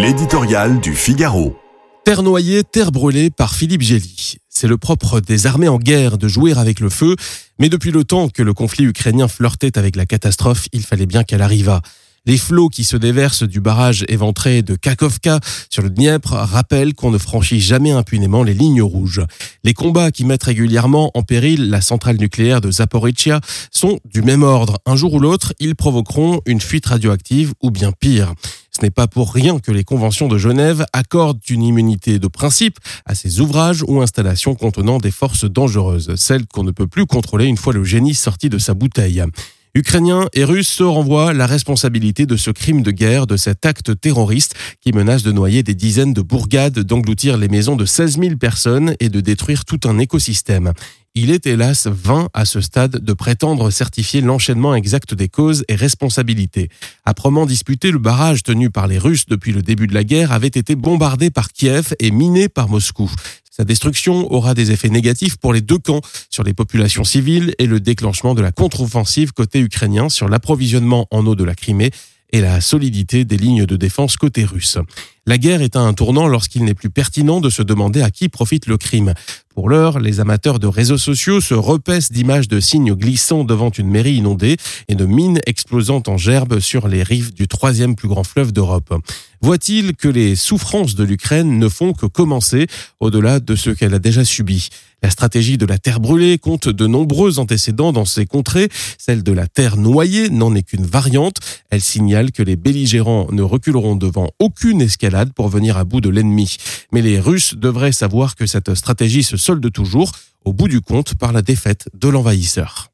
L'éditorial du Figaro. Terre noyée, terre brûlée par Philippe Gély. C'est le propre des armées en guerre de jouer avec le feu, mais depuis le temps que le conflit ukrainien flirtait avec la catastrophe, il fallait bien qu'elle arrivât. Les flots qui se déversent du barrage éventré de Kakovka sur le Dniepr rappellent qu'on ne franchit jamais impunément les lignes rouges. Les combats qui mettent régulièrement en péril la centrale nucléaire de Zaporizhia sont du même ordre. Un jour ou l'autre, ils provoqueront une fuite radioactive ou bien pire. Ce n'est pas pour rien que les conventions de Genève accordent une immunité de principe à ces ouvrages ou installations contenant des forces dangereuses, celles qu'on ne peut plus contrôler une fois le génie sorti de sa bouteille. Ukrainiens et Russes se renvoient la responsabilité de ce crime de guerre, de cet acte terroriste qui menace de noyer des dizaines de bourgades, d'engloutir les maisons de 16 000 personnes et de détruire tout un écosystème. Il est hélas vain à ce stade de prétendre certifier l'enchaînement exact des causes et responsabilités. Âprement disputé, le barrage tenu par les Russes depuis le début de la guerre avait été bombardé par Kiev et miné par Moscou. Sa destruction aura des effets négatifs pour les deux camps, sur les populations civiles et le déclenchement de la contre-offensive côté ukrainien sur l'approvisionnement en eau de la Crimée et la solidité des lignes de défense côté russe. La guerre est à un tournant lorsqu'il n'est plus pertinent de se demander à qui profite le crime. Pour l'heure, les amateurs de réseaux sociaux se repaissent d'images de signes glissant devant une mairie inondée et de mines explosant en gerbe sur les rives du troisième plus grand fleuve d'Europe. Voit-il que les souffrances de l'Ukraine ne font que commencer au-delà de ce qu'elle a déjà subi? La stratégie de la terre brûlée compte de nombreux antécédents dans ces contrées. Celle de la terre noyée n'en est qu'une variante. Elle signale que les belligérants ne reculeront devant aucune escalade pour venir à bout de l'ennemi. Mais les Russes devraient savoir que cette stratégie se solde toujours, au bout du compte, par la défaite de l'envahisseur.